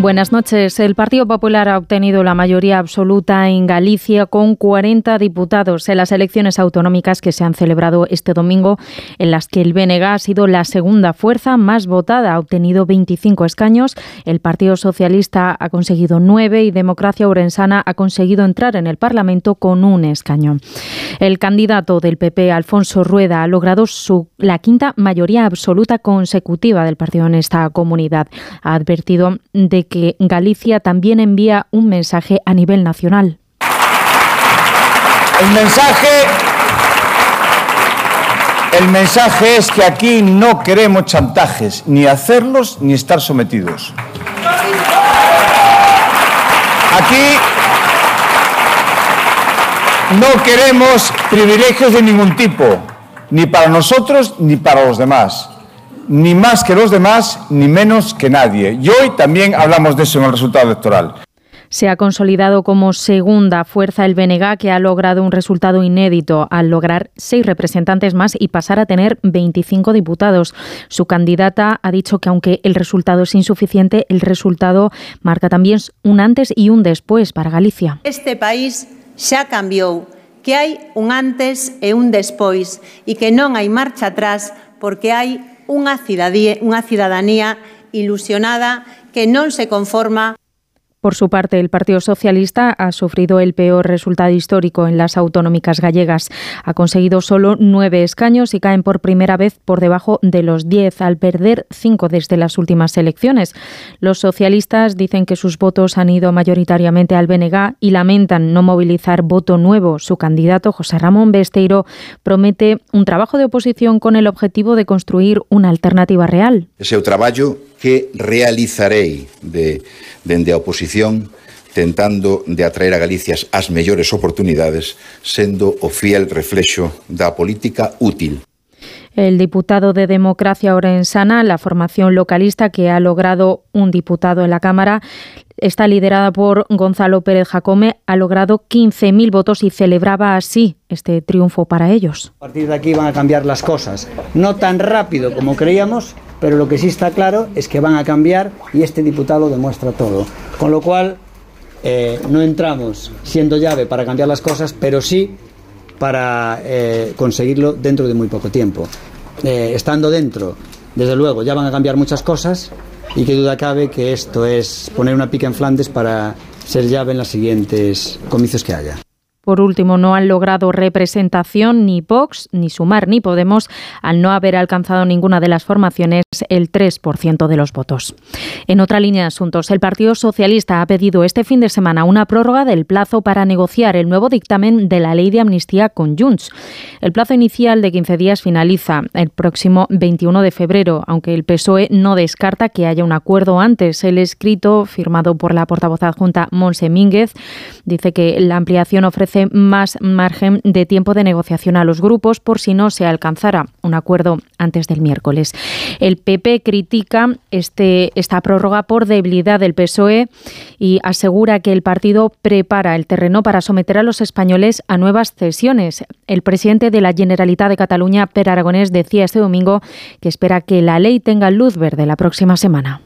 Buenas noches. El Partido Popular ha obtenido la mayoría absoluta en Galicia con 40 diputados en las elecciones autonómicas que se han celebrado este domingo, en las que el BNG ha sido la segunda fuerza más votada. Ha obtenido 25 escaños. El Partido Socialista ha conseguido 9 y Democracia Urensana ha conseguido entrar en el Parlamento con un escaño. El candidato del PP, Alfonso Rueda, ha logrado su, la quinta mayoría absoluta consecutiva del partido en esta comunidad. Ha advertido de que Galicia también envía un mensaje a nivel nacional. El mensaje el mensaje es que aquí no queremos chantajes, ni hacerlos ni estar sometidos. Aquí no queremos privilegios de ningún tipo, ni para nosotros ni para los demás ni más que los demás, ni menos que nadie. Y hoy también hablamos de eso en el resultado electoral. Se ha consolidado como segunda fuerza el BNG, que ha logrado un resultado inédito al lograr seis representantes más y pasar a tener 25 diputados. Su candidata ha dicho que aunque el resultado es insuficiente, el resultado marca también un antes y un después para Galicia. Este país ya cambió, que hay un antes e un después y que no hay marcha atrás porque hay unha cidadanía, unha cidadanía ilusionada que non se conforma Por su parte, el Partido Socialista ha sufrido el peor resultado histórico en las autonómicas gallegas. Ha conseguido solo nueve escaños y caen por primera vez por debajo de los diez, al perder cinco desde las últimas elecciones. Los socialistas dicen que sus votos han ido mayoritariamente al BNG y lamentan no movilizar voto nuevo. Su candidato, José Ramón Besteiro, promete un trabajo de oposición con el objetivo de construir una alternativa real. Ese trabajo que realizarei de, dende a oposición tentando de atraer a Galicia as mellores oportunidades, sendo o fiel reflexo da política útil. El diputado de Democracia Orensana, la formación localista que ha logrado un diputado en la Cámara, está liderada por Gonzalo Pérez Jacome, ha logrado 15.000 votos y celebraba así este triunfo para ellos. A partir de aquí van a cambiar las cosas, no tan rápido como creíamos, pero lo que sí está claro es que van a cambiar y este diputado demuestra todo. Con lo cual, eh, no entramos siendo llave para cambiar las cosas, pero sí para eh, conseguirlo dentro de muy poco tiempo. Eh, estando dentro, desde luego, ya van a cambiar muchas cosas y qué duda cabe que esto es poner una pica en Flandes para ser llave en los siguientes comicios que haya. Por último, no han logrado representación ni Vox, ni Sumar, ni Podemos, al no haber alcanzado ninguna de las formaciones el 3% de los votos. En otra línea de asuntos, el Partido Socialista ha pedido este fin de semana una prórroga del plazo para negociar el nuevo dictamen de la ley de amnistía con Junts. El plazo inicial de 15 días finaliza el próximo 21 de febrero, aunque el PSOE no descarta que haya un acuerdo antes. El escrito, firmado por la portavoz adjunta Monse Mínguez, dice que la ampliación ofrece más margen de tiempo de negociación a los grupos por si no se alcanzara un acuerdo antes del miércoles. El PP critica este, esta prórroga por debilidad del PSOE y asegura que el partido prepara el terreno para someter a los españoles a nuevas cesiones. El presidente de la Generalitat de Cataluña, Per Aragonés, decía este domingo que espera que la ley tenga luz verde la próxima semana.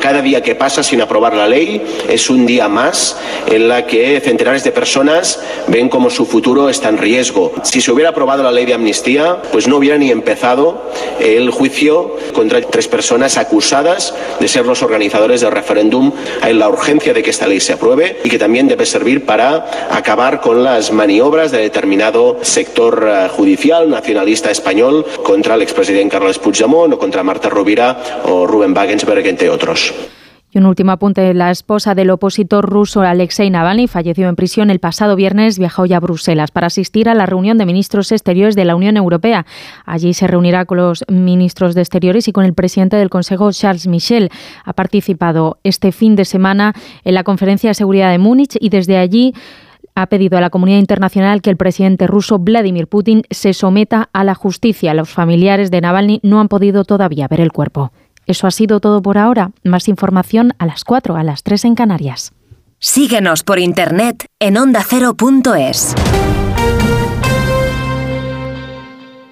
Cada día que pasa sin aprobar la ley es un día más en la que centenares de personas ven como su futuro está en riesgo. Si se hubiera aprobado la ley de amnistía, pues no hubiera ni empezado el juicio contra tres personas acusadas de ser los organizadores del referéndum. Hay la urgencia de que esta ley se apruebe y que también debe servir para acabar con las maniobras de determinado sector eh, judicial nacionalista español contra el expresidente Carlos Puigdemont o contra Marta Rovira o Rubén Wagensberg, entre otros. Y un último apunte. La esposa del opositor ruso Alexei Navalny falleció en prisión el pasado viernes. Viajó ya a Bruselas para asistir a la reunión de ministros exteriores de la Unión Europea. Allí se reunirá con los ministros de Exteriores y con el presidente del Consejo, Charles Michel. Ha participado este fin de semana en la Conferencia de Seguridad de Múnich y desde allí ha pedido a la comunidad internacional que el presidente ruso Vladimir Putin se someta a la justicia. Los familiares de Navalny no han podido todavía ver el cuerpo. Eso ha sido todo por ahora. Más información a las 4, a las 3 en Canarias. Síguenos por internet en ondacero.es.